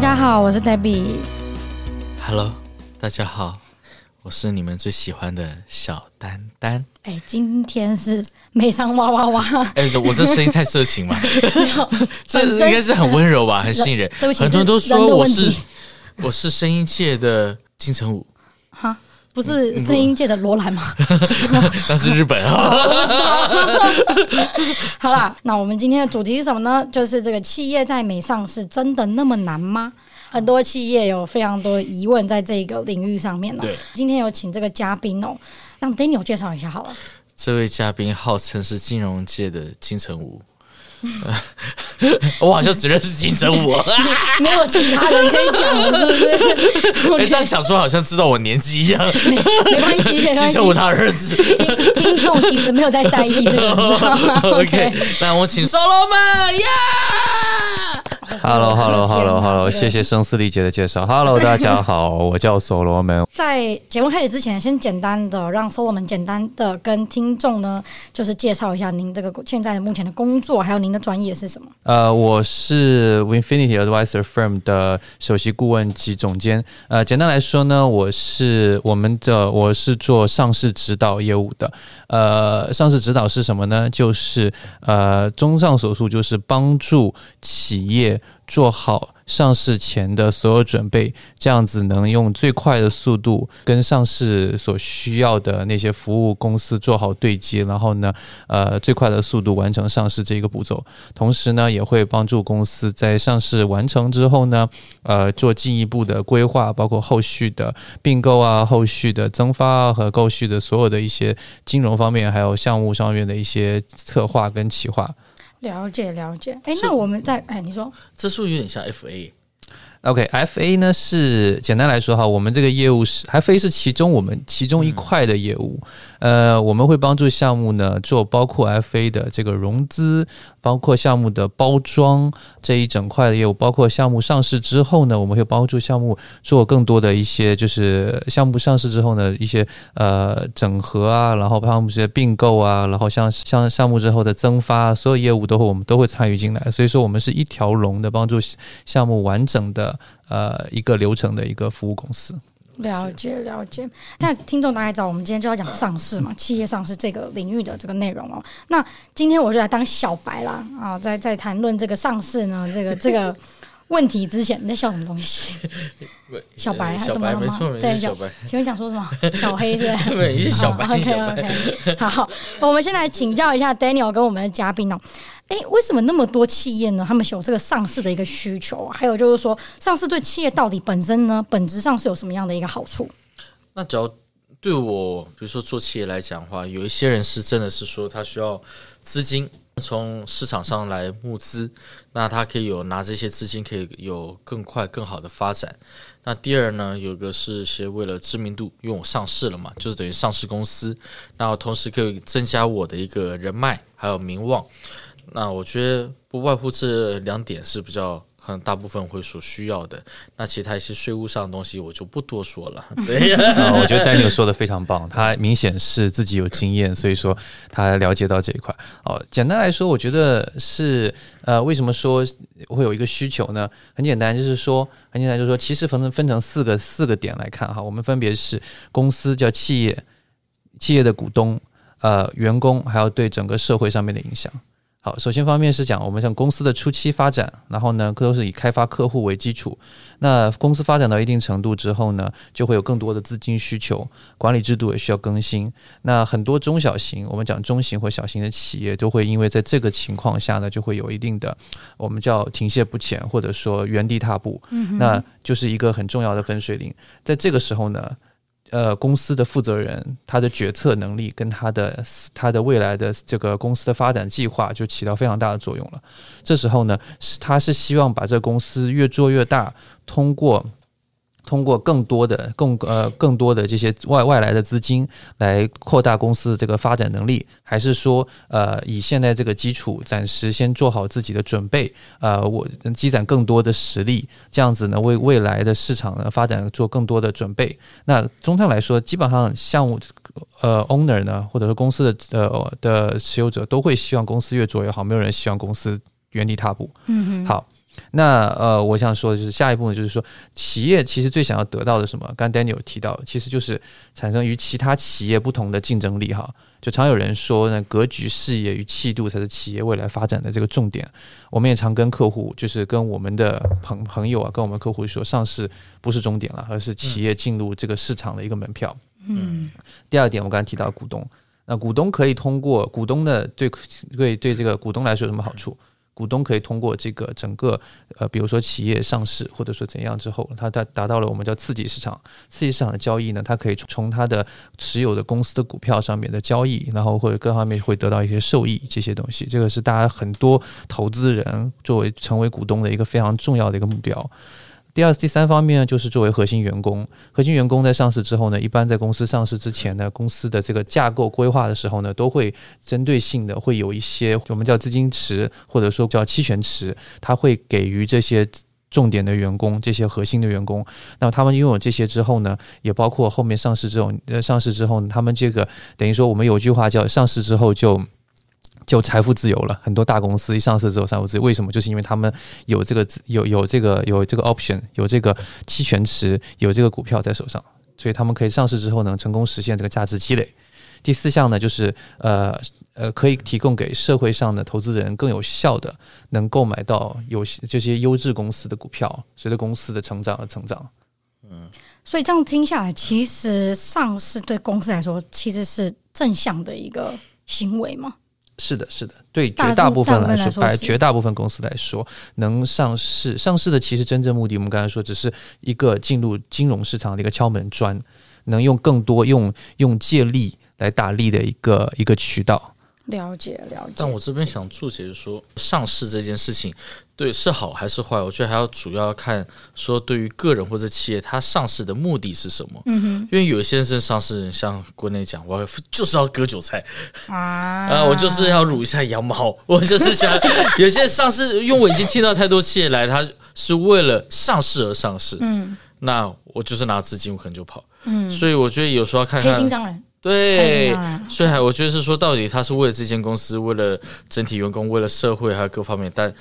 家好，我是 Debbie。Hello，大家好，我是你们最喜欢的小丹丹。哎，今天是美商哇哇哇！哎，我这声音太色情吗？这应该是很温柔吧，很吸引人。很多人都说我是我是声音界的金城武。哈，不是声音界的罗兰吗？那是日本啊。好啦，那我们今天的主题是什么呢？就是这个企业在美上市真的那么难吗？很多企业有非常多的疑问在这个领域上面呢。对，今天有请这个嘉宾哦，让 Daniel 介绍一下好了。这位嘉宾号称是金融界的金城武。我好像只认识金城武，没有其他人可以讲了，是不是？哎，这样讲说好像知道我年纪一样。没没关系，金城武他儿子。听听众其实没有在在意这个。OK，那我请 Solomon 呀。Hello，Hello，Hello，Hello，谢谢声嘶力竭的介绍。Hello，大家好，我叫 Solomon。在节目开始之前，先简单的让 Solomon 简单的跟听众呢，就是介绍一下您这个现在的目前的工作，还有您的专业是什么？呃，我是 Winfinity Advisor Firm 的首席顾问及总监。呃，简单来说呢，我是我们的我是做上市指导业务的。呃，上市指导是什么呢？就是呃，综上所述，就是帮助企业。做好上市前的所有准备，这样子能用最快的速度跟上市所需要的那些服务公司做好对接，然后呢，呃，最快的速度完成上市这个步骤。同时呢，也会帮助公司在上市完成之后呢，呃，做进一步的规划，包括后续的并购啊、后续的增发啊和后续的所有的一些金融方面，还有项目上面的一些策划跟企划。了解了解，哎，那我们在哎，你说。这是不是有点像 FA？OK，FA 呢是简单来说哈，我们这个业务是 FA 是其中我们其中一块的业务，嗯、呃，我们会帮助项目呢做包括 FA 的这个融资，包括项目的包装这一整块的业务，包括项目上市之后呢，我们会帮助项目做更多的一些就是项目上市之后呢一些呃整合啊，然后项目这些并购啊，然后像像项目之后的增发，所有业务都会我们都会参与进来，所以说我们是一条龙的帮助项目完整的。呃，一个流程的一个服务公司。了解了解，那听众大概知道，我们今天就要讲上市嘛，企业上市这个领域的这个内容哦。那今天我就来当小白啦啊，在在谈论这个上市呢，这个 这个问题之前，你在笑什么东西？小白还是怎么了吗？对，小白，请问想说什么？小黑对对？你是小白。OK OK，好，我们先来请教一下 Daniel 跟我们的嘉宾哦。哎，为什么那么多企业呢？他们有这个上市的一个需求，还有就是说，上市对企业到底本身呢，本质上是有什么样的一个好处？那只要对我，比如说做企业来讲的话，有一些人是真的是说他需要资金从市场上来募资，那他可以有拿这些资金可以有更快更好的发展。那第二呢，有个是些为了知名度，因为我上市了嘛，就是等于上市公司，那同时可以增加我的一个人脉还有名望。那我觉得不外乎这两点是比较很大部分会所需要的。那其他一些税务上的东西我就不多说了。对，我觉得 Daniel 说的非常棒，他明显是自己有经验，所以说他了解到这一块。哦，简单来说，我觉得是呃，为什么说会有一个需求呢？很简单，就是说很简单，就是说其实分成分成四个四个点来看哈，我们分别是公司叫企业，企业的股东，呃，员工，还有对整个社会上面的影响。好，首先方面是讲我们像公司的初期发展，然后呢，都是以开发客户为基础。那公司发展到一定程度之后呢，就会有更多的资金需求，管理制度也需要更新。那很多中小型，我们讲中型或小型的企业，都会因为在这个情况下呢，就会有一定的我们叫停歇不前，或者说原地踏步。嗯哼，那就是一个很重要的分水岭。在这个时候呢。呃，公司的负责人他的决策能力跟他的他的未来的这个公司的发展计划就起到非常大的作用了。这时候呢，是他是希望把这公司越做越大，通过。通过更多的、更呃更多的这些外外来的资金来扩大公司的这个发展能力，还是说呃以现在这个基础暂时先做好自己的准备，呃我积攒更多的实力，这样子呢为未来的市场呢发展做更多的准备。那综上来说，基本上项目呃 owner 呢或者说公司的呃的持有者都会希望公司越做越好，没有人希望公司原地踏步。嗯哼，好。那呃，我想说的就是下一步呢，就是说企业其实最想要得到的什么？刚 Daniel 提到，其实就是产生与其他企业不同的竞争力哈。就常有人说呢，格局、视野与气度才是企业未来发展的这个重点。我们也常跟客户，就是跟我们的朋朋友啊，跟我们客户说，上市不是终点了，而是企业进入这个市场的一个门票。嗯。第二点，我刚才提到股东，那股东可以通过股东的对对对这个股东来说有什么好处？股东可以通过这个整个呃，比如说企业上市或者说怎样之后，它达达到了我们叫刺激市场。刺激市场的交易呢，它可以从它的持有的公司的股票上面的交易，然后或者各方面会得到一些受益这些东西。这个是大家很多投资人作为成为股东的一个非常重要的一个目标。第二、第三方面呢，就是作为核心员工。核心员工在上市之后呢，一般在公司上市之前呢，公司的这个架构规划的时候呢，都会针对性的会有一些我们叫资金池，或者说叫期权池，他会给予这些重点的员工、这些核心的员工。那他们拥有这些之后呢，也包括后面上市之后，上市之后，他们这个等于说我们有句话叫上市之后就。就财富自由了，很多大公司一上市之后财富自由，为什么？就是因为他们有这个有有这个有这个 option，有这个期权池，有这个股票在手上，所以他们可以上市之后呢，成功实现这个价值积累。第四项呢，就是呃呃，可以提供给社会上的投资人更有效的能购买到有这些优质公司的股票，随着公司的成长而成长。嗯，所以这样听下来，其实上市对公司来说其实是正向的一个行为吗？是的，是的，对绝大部分来说，来绝大部分公司来说，能上市，上市的其实真正目的，我们刚才说，只是一个进入金融市场的一个敲门砖，能用更多用用借力来打力的一个一个渠道。了解了解，但我这边想注解就是说，上市这件事情，对是好还是坏？我觉得还要主要看说，对于个人或者企业，它上市的目的是什么？嗯哼，因为有些是上市人，像国内讲，我就是要割韭菜。啊，啊，我就是要撸一下羊毛，我就是想有些上市，因为我已经听到太多企业来，他是为了上市而上市，嗯，那我就是拿资金，我可能就跑，嗯，所以我觉得有时候要看看黑心商人。对，所以还我觉得是说，到底他是为了这间公司，为了整体员工，为了社会，还有各方面，但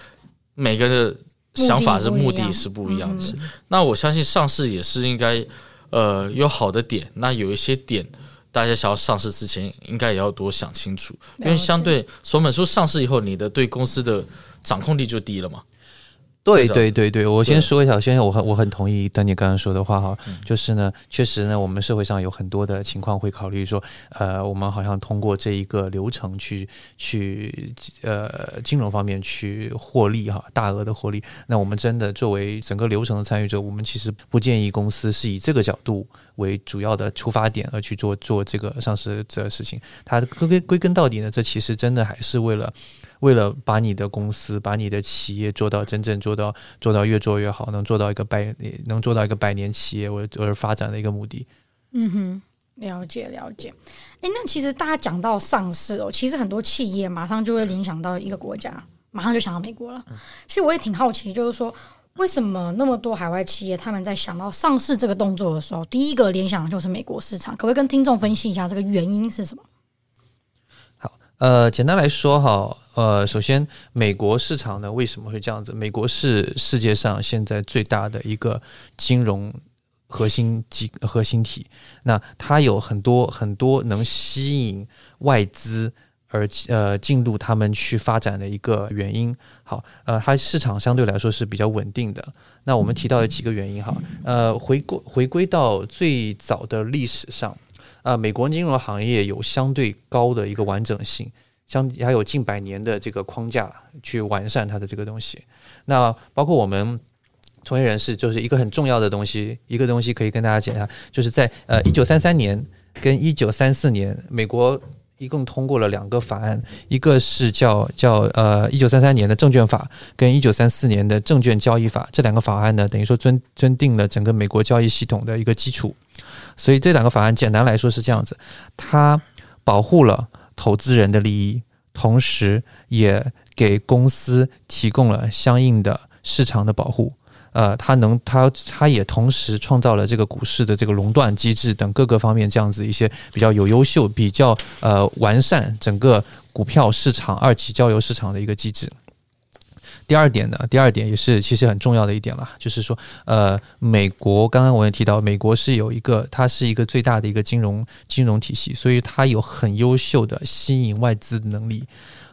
每个人的想法是目的是不一样的。那我相信上市也是应该，呃，有好的点。那有一些点，大家想要上市之前，应该也要多想清楚，因为相对所本书上市以后，你的对公司的掌控力就低了嘛。对对对对，我先说一下，先我很我很同意丹尼刚刚说的话哈，就是呢，确实呢，我们社会上有很多的情况会考虑说，呃，我们好像通过这一个流程去去呃金融方面去获利哈，大额的获利。那我们真的作为整个流程的参与者，我们其实不建议公司是以这个角度为主要的出发点而去做做这个上市这事情。它归根归根到底呢，这其实真的还是为了。为了把你的公司、把你的企业做到真正做到做到越做越好，能做到一个百能做到一个百年企业我而发展的一个目的。嗯哼，了解了解。哎，那其实大家讲到上市哦，其实很多企业马上就会联想到一个国家，马上就想到美国了。其实我也挺好奇，就是说为什么那么多海外企业他们在想到上市这个动作的时候，第一个联想的就是美国市场？可不可以跟听众分析一下这个原因是什么？好呃，简单来说哈，呃，首先美国市场呢，为什么会这样子？美国是世界上现在最大的一个金融核心机核心体，那它有很多很多能吸引外资而呃进入他们去发展的一个原因。好，呃，它市场相对来说是比较稳定的。那我们提到的几个原因哈，呃，回归回归到最早的历史上。啊，美国金融行业有相对高的一个完整性，相还有近百年的这个框架去完善它的这个东西。那包括我们从业人士，就是一个很重要的东西，一个东西可以跟大家讲一下，就是在呃一九三三年跟一九三四年，美国一共通过了两个法案，一个是叫叫呃一九三三年的证券法，跟一九三四年的证券交易法。这两个法案呢，等于说尊尊定了整个美国交易系统的一个基础。所以这两个法案简单来说是这样子，它保护了投资人的利益，同时也给公司提供了相应的市场的保护。呃，它能，它它也同时创造了这个股市的这个垄断机制等各个方面这样子一些比较有优秀、比较呃完善整个股票市场二级交流市场的一个机制。第二点呢，第二点也是其实很重要的一点了，就是说，呃，美国刚刚我也提到，美国是有一个，它是一个最大的一个金融金融体系，所以它有很优秀的吸引外资的能力。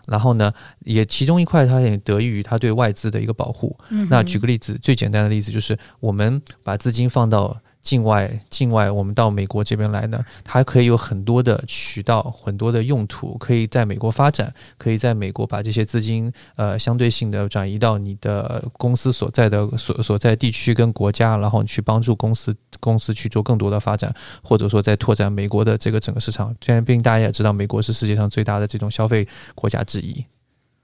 然后呢，也其中一块它也得益于它对外资的一个保护。嗯、那举个例子，最简单的例子就是，我们把资金放到。境外，境外，我们到美国这边来呢，它可以有很多的渠道，很多的用途，可以在美国发展，可以在美国把这些资金，呃，相对性的转移到你的公司所在的所所在地区跟国家，然后去帮助公司公司去做更多的发展，或者说在拓展美国的这个整个市场。虽然毕竟大家也知道，美国是世界上最大的这种消费国家之一。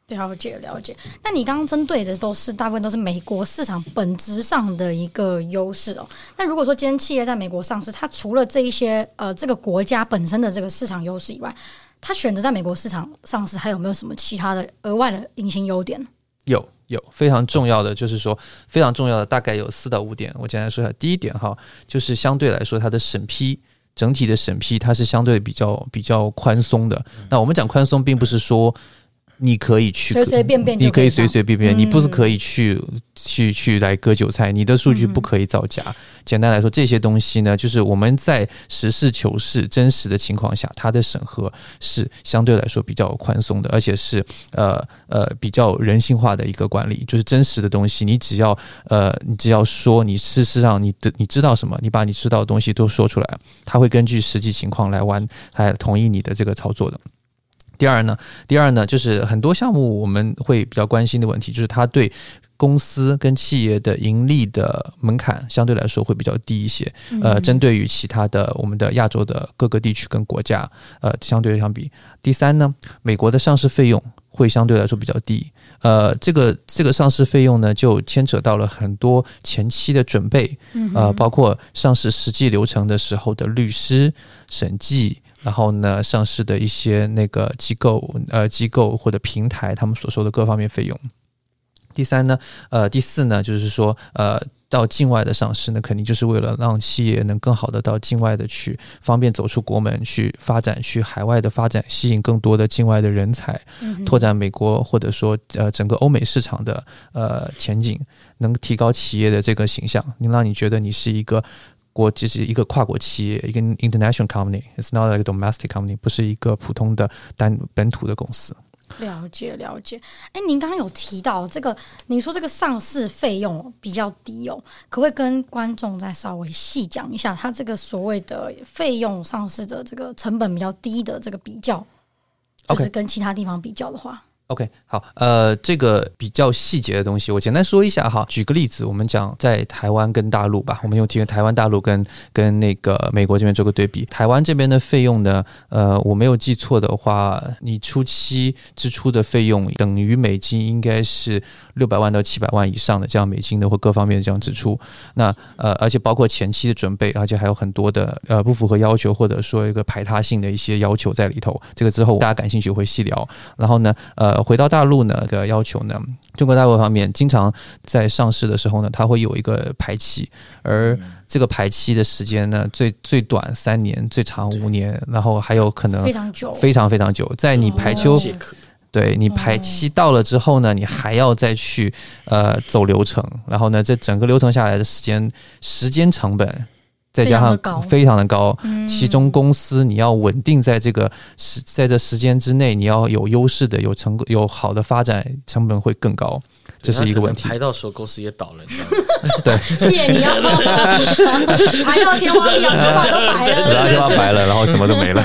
了解了解，那你刚刚针对的都是大部分都是美国市场本质上的一个优势哦。那如果说今天企业在美国上市，它除了这一些呃这个国家本身的这个市场优势以外，它选择在美国市场上市，还有没有什么其他的额外的隐形优点？有有非常重要的，就是说非常重要的大概有四到五点。我简单说一下，第一点哈，就是相对来说它的审批整体的审批它是相对比较比较宽松的。那我们讲宽松，并不是说。你可以去随随便便，你可以随随便便，你不是可以去去去来割韭菜，你的数据不可以造假。简单来说，这些东西呢，就是我们在实事求是、真实的情况下，它的审核是相对来说比较宽松的，而且是呃呃比较人性化的一个管理。就是真实的东西，你只要呃你只要说你事实上你的你知道什么，你把你知道的东西都说出来，他会根据实际情况来完来同意你的这个操作的。第二呢，第二呢，就是很多项目我们会比较关心的问题，就是它对公司跟企业的盈利的门槛相对来说会比较低一些。呃，针对于其他的我们的亚洲的各个地区跟国家，呃，相对相比。第三呢，美国的上市费用会相对来说比较低。呃，这个这个上市费用呢，就牵扯到了很多前期的准备，呃，包括上市实际流程的时候的律师审计。然后呢，上市的一些那个机构、呃机构或者平台，他们所收的各方面费用。第三呢，呃，第四呢，就是说，呃，到境外的上市呢，肯定就是为了让企业能更好的到境外的去，方便走出国门去发展，去海外的发展，吸引更多的境外的人才，拓展美国或者说呃整个欧美市场的呃前景，能提高企业的这个形象，能让你觉得你是一个。国就是一个跨国企业，一个 international company，it's not like a domestic company，不是一个普通的单本土的公司。了解了解。哎，您刚刚有提到这个，您说这个上市费用比较低哦，可不可以跟观众再稍微细讲一下，它这个所谓的费用上市的这个成本比较低的这个比较，就是跟其他地方比较的话。OK，好，呃，这个比较细节的东西，我简单说一下哈。举个例子，我们讲在台湾跟大陆吧，我们用提个台湾、大陆跟跟那个美国这边做个对比。台湾这边的费用呢，呃，我没有记错的话，你初期支出的费用等于美金应该是六百万到七百万以上的这样美金的或各方面的这样支出。那呃，而且包括前期的准备，而且还有很多的呃不符合要求或者说一个排他性的一些要求在里头。这个之后大家感兴趣会细聊。然后呢，呃。回到大陆呢，个要求呢，中国大陆方面经常在上市的时候呢，它会有一个排期，而这个排期的时间呢，最最短三年，最长五年，然后还有可能非常久，非常非常久。在你排期，对你排期到了之后呢，你还要再去呃走流程，然后呢，这整个流程下来的时间时间成本。再加上非常的高，其中公司你要稳定在这个时，在这时间之内，你要有优势的、有成有好的发展，成本会更高，这是一个问题。排到时候公司也倒了？对，谢谢你啊！排到天荒地老，头发都白了，然后天花白了，然后什么都没了。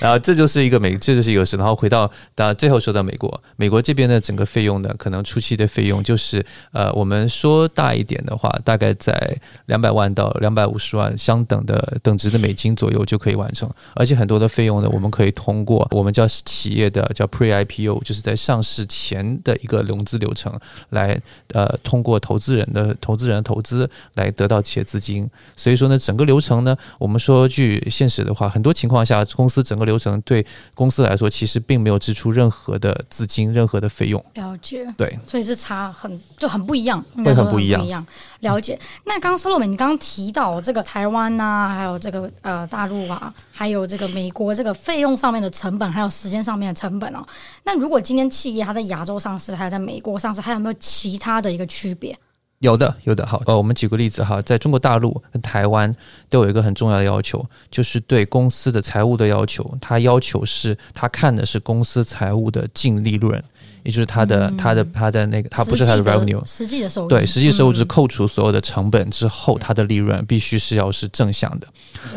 然后这就是一个美，这就是一个事。然后回到到最后说到美国，美国这边的整个费用呢，可能初期的费用就是呃，我们说大一点的话，大概在两百万到两百五十万相等的等值的美金左右就可以完成。而且很多的费用呢，我们可以通过我们叫企业的叫 Pre-IPO，就是在上市前的一个融资流程来呃，通过投资人的投资人投资来得到企业资金。所以说呢，整个流程呢，我们说句现实的话，很多情况下公司整个个流程对公司来说，其实并没有支出任何的资金、任何的费用。了解，对，所以是差很就很不一样，会很不一样。一样了解。那刚刚 Salome，你刚刚提到这个台湾啊，还有这个呃大陆啊，还有这个美国，这个费用上面的成本，还有时间上面的成本哦。那如果今天企业它在亚洲上市，还有在美国上市，还有没有其他的一个区别？有的，有的。好，呃，我们举个例子哈，在中国大陆跟台湾都有一个很重要的要求，就是对公司的财务的要求。它要求是，他看的是公司财务的净利润，也就是他的、他的、他的那个，他不是他的 revenue，实际的收入。对，实际收入是扣除所有的成本之后，它的利润必须是要是正向的。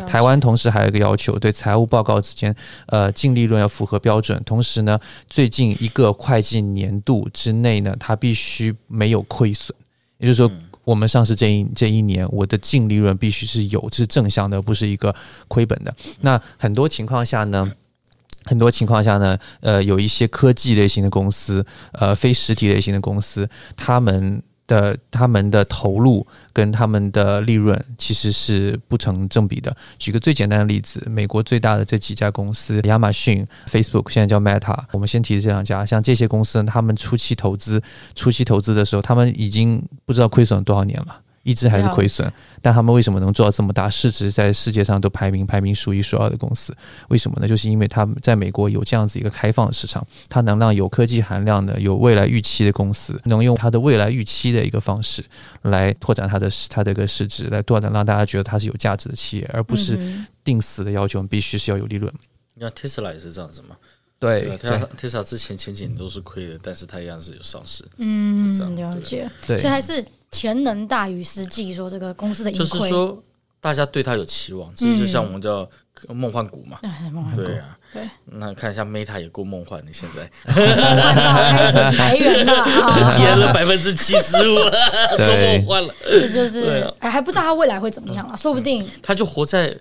台湾同时还有一个要求，对财务报告之间，呃，净利润要符合标准。同时呢，最近一个会计年度之内呢，它必须没有亏损。也就是说，我们上市这一这一年，我的净利润必须是有，是正向的，不是一个亏本的。那很多情况下呢，很多情况下呢，呃，有一些科技类型的公司，呃，非实体类型的公司，他们。的他们的投入跟他们的利润其实是不成正比的。举个最简单的例子，美国最大的这几家公司，亚马逊、Facebook，现在叫 Meta，我们先提的这两家，像这些公司，他们初期投资，初期投资的时候，他们已经不知道亏损了多少年了。一直还是亏损，但他们为什么能做到这么大市值，在世界上都排名排名数一数二的公司？为什么呢？就是因为他们在美国有这样子一个开放的市场，它能让有科技含量的、有未来预期的公司，能用它的未来预期的一个方式来拓展它的它的一个市值，来拓展让大家觉得它是有价值的企业，而不是定死的要求必须是要有利润。你看 Tesla 也是这样子嘛？对，对，Tesla 之前前几年都是亏的，但是它一样是有上市。嗯，了解。对，所以还是。潜能大于实际，说这个公司的盈亏，就是说大家对它有期望，这就像我们叫梦幻股嘛，嗯、对啊。对，那看一下 Meta 也够梦幻的，现在。梦幻到开始裁员了啊，跌了百分之七十五，都梦幻了。这就是哎，还不知道他未来会怎么样啊？说不定。他就活在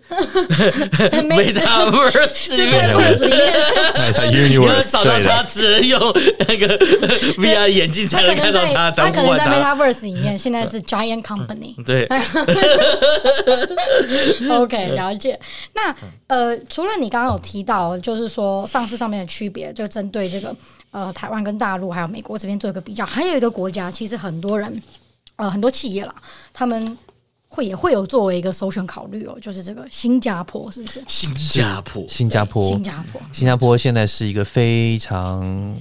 Metaverse 里面，因为找到他只能用那个 VR 眼镜才能看到他。他可能在 Metaverse 里面，现在是 Giant Company。对，OK，了解。那呃，除了你刚刚有提到。就是说，上市上面的区别，就针对这个呃，台湾跟大陆还有美国这边做一个比较。还有一个国家，其实很多人呃，很多企业啦，他们会也会有作为一个首选考虑哦，就是这个新加坡，是不是？新加坡，新加坡，新加坡，新加坡现在是一个非常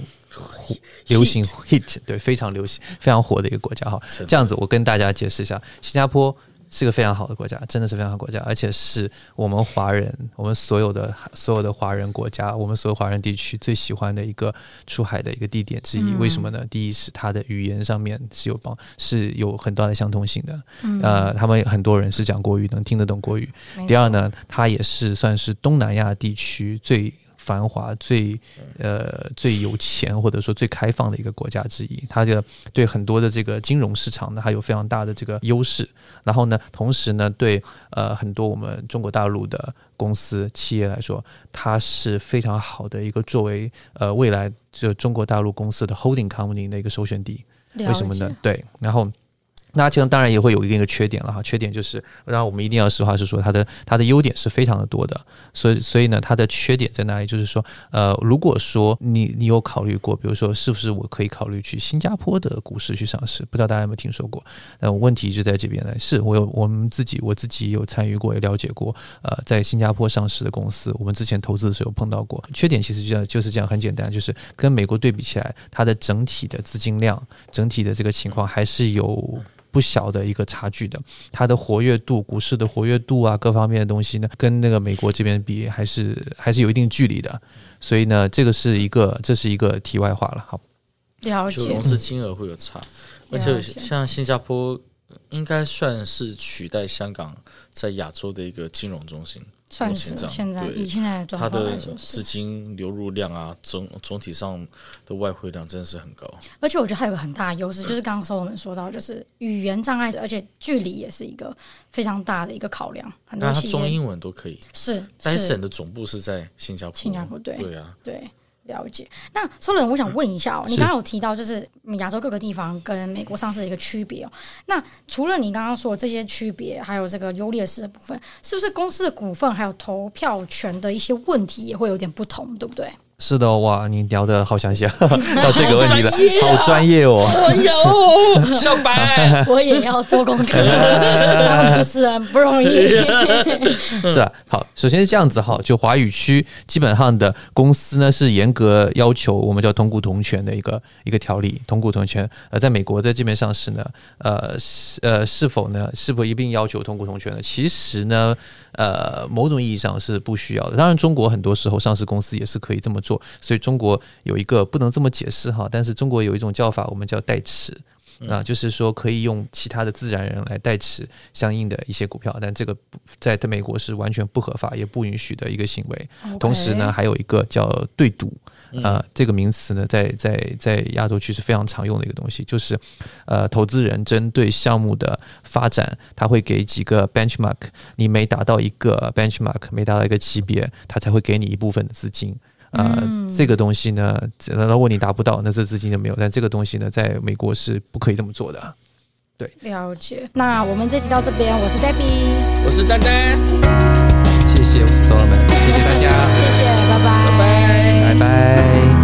流行 hit，对，非常流行、非常火的一个国家哈。这样子，我跟大家解释一下，新加坡。是个非常好的国家，真的是非常好的国家，而且是我们华人，我们所有的所有的华人国家，我们所有华人地区最喜欢的一个出海的一个地点之一。嗯、为什么呢？第一是它的语言上面是有帮，是有很大的相通性的。嗯、呃，他们很多人是讲国语，能听得懂国语。第二呢，它也是算是东南亚地区最。繁华最呃最有钱或者说最开放的一个国家之一，它的对很多的这个金融市场呢，还有非常大的这个优势。然后呢，同时呢，对呃很多我们中国大陆的公司企业来说，它是非常好的一个作为呃未来这中国大陆公司的 holding company 的一个首选地。为什么呢？对，然后。那其实当然也会有一定的缺点了哈，缺点就是，然我们一定要实话实说，它的它的优点是非常的多的，所以所以呢，它的缺点在哪里？就是说，呃，如果说你你有考虑过，比如说是不是我可以考虑去新加坡的股市去上市？不知道大家有没有听说过？那问题就在这边呢，是我有我们自己我自己有参与过，也了解过，呃，在新加坡上市的公司，我们之前投资的时候碰到过。缺点其实就这样就是这样，很简单，就是跟美国对比起来，它的整体的资金量、整体的这个情况还是有。不小的一个差距的，它的活跃度、股市的活跃度啊，各方面的东西呢，跟那个美国这边比，还是还是有一定距离的。所以呢，这个是一个，这是一个题外话了。好，了解。就融资金额会有差，而且像新加坡应该算是取代香港在亚洲的一个金融中心。算是现在以现在的状况来说，它的资金流入量啊，总总体上的外汇量真的是很高。而且我觉得还有个很大的优势，就是刚刚说我们说到，就是语言障碍，而且距离也是一个非常大的一个考量。很多它中英文都可以。是，戴森的总部是在新加坡。新加坡对对啊，对。了解。那 Solon，我想问一下哦，是你刚刚有提到就是亚洲各个地方跟美国上市的一个区别哦。那除了你刚刚说的这些区别，还有这个优劣势的部分，是不是公司的股份还有投票权的一些问题也会有点不同，对不对？是的，哇，你聊的好详细啊，到这个问题了，好专业哦。我有小白，我也要做功课，当主持人不容易。是啊，好，首先是这样子哈，就华语区基本上的公司呢是严格要求我们叫同股同权的一个一个条例，同股同权。呃，在美国在这边上市呢，呃是呃是否呢是否一并要求同股同权呢？其实呢，呃，某种意义上是不需要的。当然，中国很多时候上市公司也是可以这么做，所以中国有一个不能这么解释哈，但是中国有一种叫法，我们叫代持啊，就是说可以用其他的自然人来代持相应的一些股票，但这个在美国是完全不合法也不允许的一个行为。同时呢，还有一个叫对赌啊，这个名词呢，在在在亚洲区是非常常用的一个东西，就是呃，投资人针对项目的发展，他会给几个 benchmark，你每达到一个 benchmark，每达到一个级别，他才会给你一部分的资金。啊、呃，这个东西呢，如果你达不到，那这资金就没有。但这个东西呢，在美国是不可以这么做的。对，了解。那我们这集到这边，我是 Debbie，我是丹丹，谢谢我是 Solomon，谢谢大家，谢谢，拜拜，拜拜，拜拜。